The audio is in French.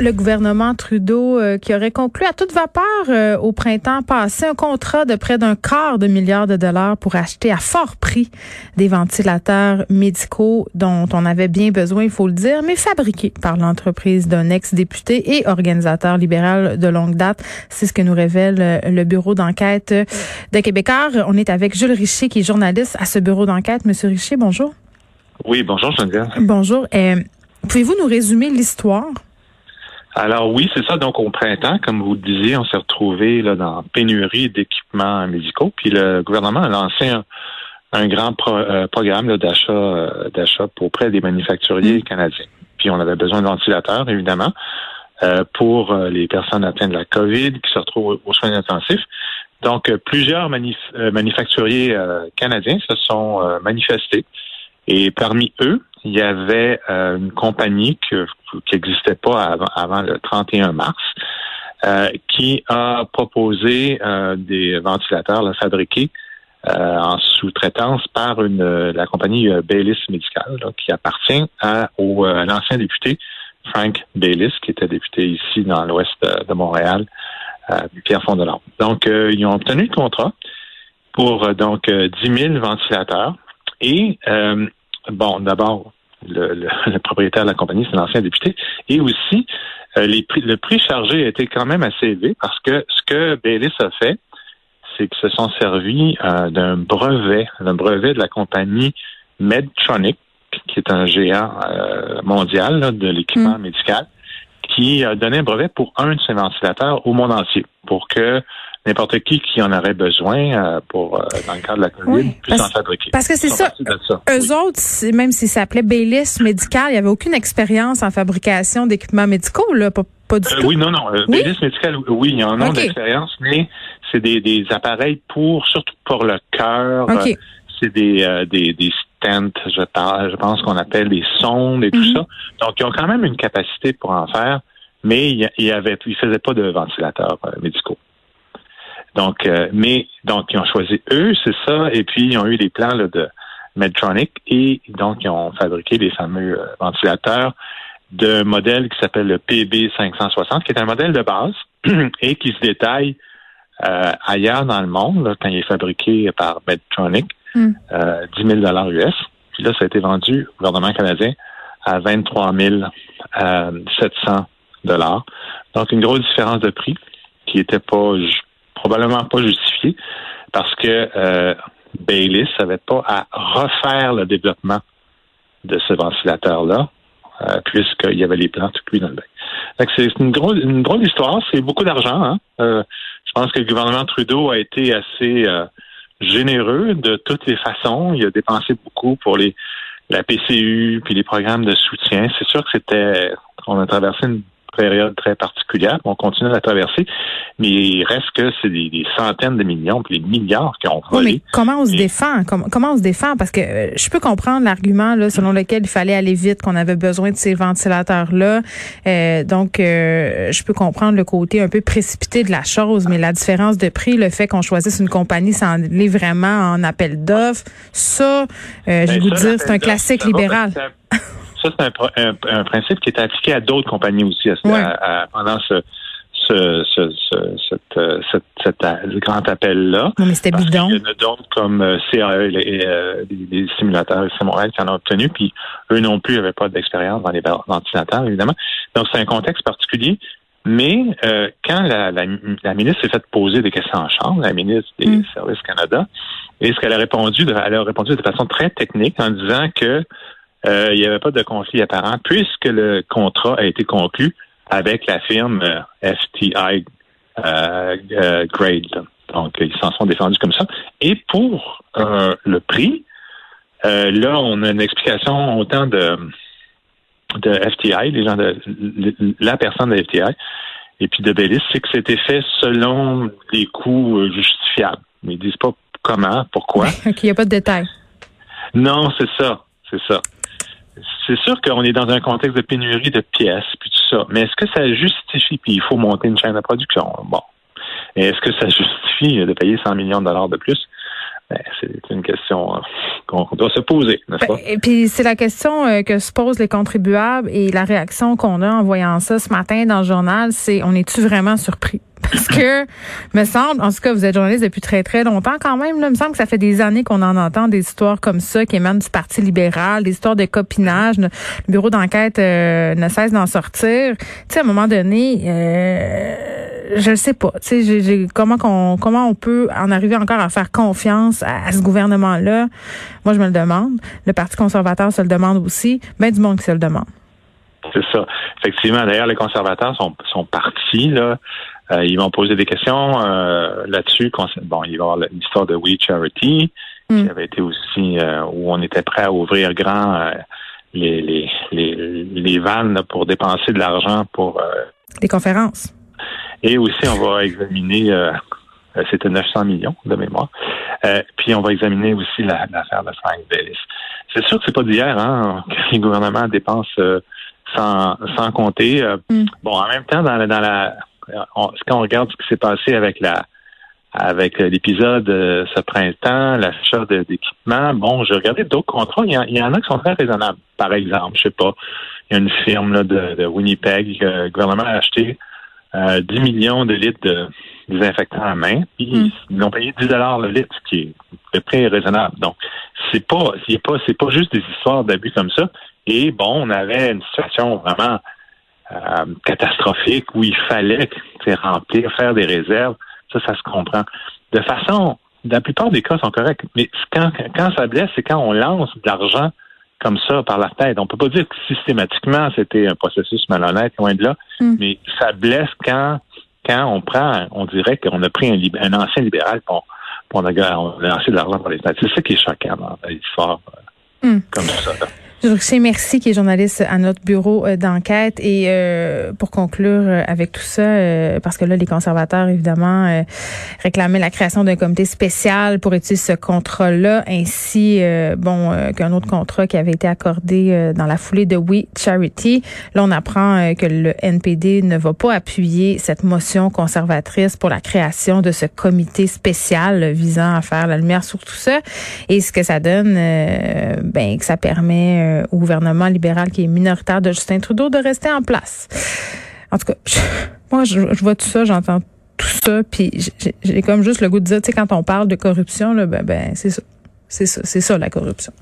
Le gouvernement Trudeau euh, qui aurait conclu à toute vapeur euh, au printemps passé un contrat de près d'un quart de milliard de dollars pour acheter à fort prix des ventilateurs médicaux dont on avait bien besoin, il faut le dire, mais fabriqués par l'entreprise d'un ex-député et organisateur libéral de longue date. C'est ce que nous révèle euh, le bureau d'enquête de Québécois. On est avec Jules Richer qui est journaliste à ce bureau d'enquête. Monsieur Richer, bonjour. Oui, bonjour Geneviève. Bonjour. Euh, Pouvez-vous nous résumer l'histoire? Alors oui, c'est ça. Donc au printemps, comme vous le disiez, on s'est retrouvé là dans pénurie d'équipements médicaux. Puis le gouvernement a lancé un, un grand pro, euh, programme d'achat euh, d'achat auprès des manufacturiers canadiens. Puis on avait besoin de ventilateurs, évidemment, euh, pour les personnes atteintes de la COVID qui se retrouvent aux soins intensifs. Donc plusieurs manif manufacturiers canadiens se sont manifestés. Et parmi eux, il y avait euh, une compagnie que, qui n'existait pas avant, avant, le 31 mars, euh, qui a proposé euh, des ventilateurs là, fabriqués en sous-traitance par une, la compagnie Baylis Medical, qui appartient à, l'ancien député Frank Baylis, qui était député ici dans l'ouest de, Montréal, Pierre Fondelon. Donc, ils ont obtenu le contrat pour donc 10 000 ventilateurs et bon, d'abord, le, le, propriétaire de la compagnie, c'est l'ancien député, et aussi euh, les prix, le prix chargé a été quand même assez élevé parce que ce que Baylis a fait, c'est qu'ils se sont servis euh, d'un brevet, d'un brevet de la compagnie Medtronic, qui est un géant euh, mondial de l'équipement mm. médical, qui a donné un brevet pour un de ses ventilateurs au monde entier, pour que n'importe qui qui en aurait besoin euh, pour euh, dans le cadre de la COVID puisse en fabriquer. Parce que c'est ça. Eux autres, même s'ils s'appelaient Baylis Medical, il n'y avait aucune expérience en fabrication d'équipements médicaux, là, pas, du euh, tout. Oui, non, non. Baylis Medical, oui, il y en a d'expérience, mais c'est des, des, appareils pour, surtout pour le cœur. c'est des, des, des stents, je, je pense qu'on appelle des sondes et tout mhm. ça. Donc, ils ont quand même une capacité pour en faire, mais il y avait, ils faisaient pas de ventilateurs médicaux. Donc, euh, mais donc ils ont choisi eux, c'est ça, et puis ils ont eu les plans de Medtronic et donc ils ont fabriqué les fameux euh, ventilateurs de modèle qui s'appelle le PB560, qui est un modèle de base et qui se détaille euh, ailleurs dans le monde quand il est fabriqué par Medtronic, 10 000 US. Puis là, ça a été vendu au gouvernement canadien à 23 700 dollars. Donc, une grosse différence de prix qui n'était pas probablement pas justifié parce que euh, Baylis n'avait pas à refaire le développement de ce ventilateur-là, euh, puisqu'il y avait les plans tout cuits dans le bain. C'est une grosse, une grosse histoire, c'est beaucoup d'argent. Hein? Euh, je pense que le gouvernement Trudeau a été assez euh, généreux de toutes les façons. Il a dépensé beaucoup pour les la PCU puis les programmes de soutien. C'est sûr que c'était on a traversé une période très particulière. On continue à la traverser, mais il reste que c'est des, centaines de millions, puis des milliards qui ont volé. mais comment on se défend? Comment, on se défend? Parce que euh, je peux comprendre l'argument là selon lequel il fallait aller vite, qu'on avait besoin de ces ventilateurs là. Euh, donc, euh, je peux comprendre le côté un peu précipité de la chose, mais la différence de prix, le fait qu'on choisisse une compagnie sans aller vraiment en appel d'offres, ça, je vais ben, vous dire, c'est un classique libéral. Ça, c'est un, un, principe qui est appliqué à d'autres compagnies aussi pendant ce, ce, ce, ce, cet, grand appel-là. mais c'était bidon. Il y en a d'autres comme euh, CAE, les, euh, les, simulateurs c'est Montréal qui en ont obtenu, puis eux non plus n'avaient pas d'expérience dans les ventilateurs, évidemment. Donc, c'est un contexte particulier. Mais euh, quand la, la, la ministre s'est fait poser des questions en chambre, la ministre des mm. Services Canada, et ce qu'elle a répondu, elle a répondu de façon très technique en disant que euh, il n'y avait pas de conflit apparent puisque le contrat a été conclu avec la firme euh, FTI euh, Grade. Donc, ils s'en sont défendus comme ça. Et pour le prix, là, on a une explication autant de, de FTI, les gens de la personne de FTI, et puis de Bellis, c'est que c'était fait selon des coûts justifiables. Mais ils disent pas comment, pourquoi. Il n'y a pas de détails. Non, c'est ça. C'est ça. c'est sûr qu'on est dans un contexte de pénurie de pièces, puis tout ça. Mais est-ce que ça justifie, puis il faut monter une chaîne de production? Bon. Est-ce que ça justifie de payer 100 millions de dollars de plus? Ben, c'est une question euh, qu'on doit se poser, n'est-ce pas? Ben, et puis c'est la question euh, que se posent les contribuables et la réaction qu'on a en voyant ça ce matin dans le journal, c'est on est-tu vraiment surpris? Parce que, me semble, en tout cas, vous êtes journaliste depuis très, très longtemps quand même, là, me semble que ça fait des années qu'on en entend des histoires comme ça qui émanent du Parti libéral, des histoires de copinage. Le bureau d'enquête euh, ne cesse d'en sortir. Tu sais, à un moment donné, euh, je ne sais pas. Tu sais, comment, qu'on, comment on peut en arriver encore à faire confiance à, ce gouvernement-là? Moi, je me le demande. Le Parti conservateur se le demande aussi. Ben du monde qui se le demande. C'est ça. Effectivement, d'ailleurs, les conservateurs sont, sont partis, là. Euh, ils vont poser des questions euh, là-dessus. Bon, il va y avoir l'histoire de We Charity, qui mm. avait été aussi euh, où on était prêt à ouvrir grand les, les, les, les vannes pour dépenser de l'argent pour des conférences. Et aussi, on va examiner c'était 900 millions de mémoire. puis on va examiner aussi l'affaire de Frank Bellis. C'est sûr que c'est pas d'hier hein, que les gouvernements dépensent sans, sans compter. Mm. Bon, en même temps, dans la, dans la quand on regarde ce qui s'est passé avec la avec l'épisode euh, ce printemps, l'achat d'équipements, bon, j'ai regardé d'autres contrats. Il y, en, a qui sont très raisonnables. Par exemple, je sais pas, il y a une firme là, de, Winnipeg, le gouvernement a acheté 10 euh, millions de litres de désinfectant à main, puis hmm. ils ont payé 10 dollars le litre, ce qui est peu près raisonnable. Donc, c'est pas, c'est pas, c'est pas juste des histoires d'abus comme ça. Et bon, on avait une situation vraiment euh, catastrophique où il fallait remplir, faire des réserves. Ça, ça se comprend. De façon, la plupart des cas sont corrects. Mais quand, quand ça blesse, c'est quand on lance de l'argent comme ça par la tête. On peut pas dire que systématiquement c'était un processus malhonnête, loin de là, hmm. mais ça blesse quand quand on prend, on dirait qu'on a pris un, un ancien libéral pour, pour on a, lancé de l'argent pour les C'est ça qui est choquant dans l'histoire euh, hmm. comme ça. Rocher Merci, qui est journaliste à notre bureau euh, d'enquête. Et euh, pour conclure euh, avec tout ça, parce que là, les conservateurs, évidemment, réclamaient la création d'un comité spécial pour étudier ce contrat-là, ainsi bon qu'un autre contrat qui avait été accordé dans la foulée de We Charity. Là, on apprend que le NPD ne va pas appuyer cette motion conservatrice pour la création de ce comité spécial visant à faire la lumière sur tout ça. Et ce que ça donne, ben que ça permet euh, au gouvernement libéral qui est minoritaire de Justin Trudeau de rester en place. En tout cas, moi, je, vois tout ça, j'entends tout ça, puis j'ai comme juste le goût de dire, tu sais, quand on parle de corruption, là, ben, ben c'est ça. C'est ça, c'est ça la corruption.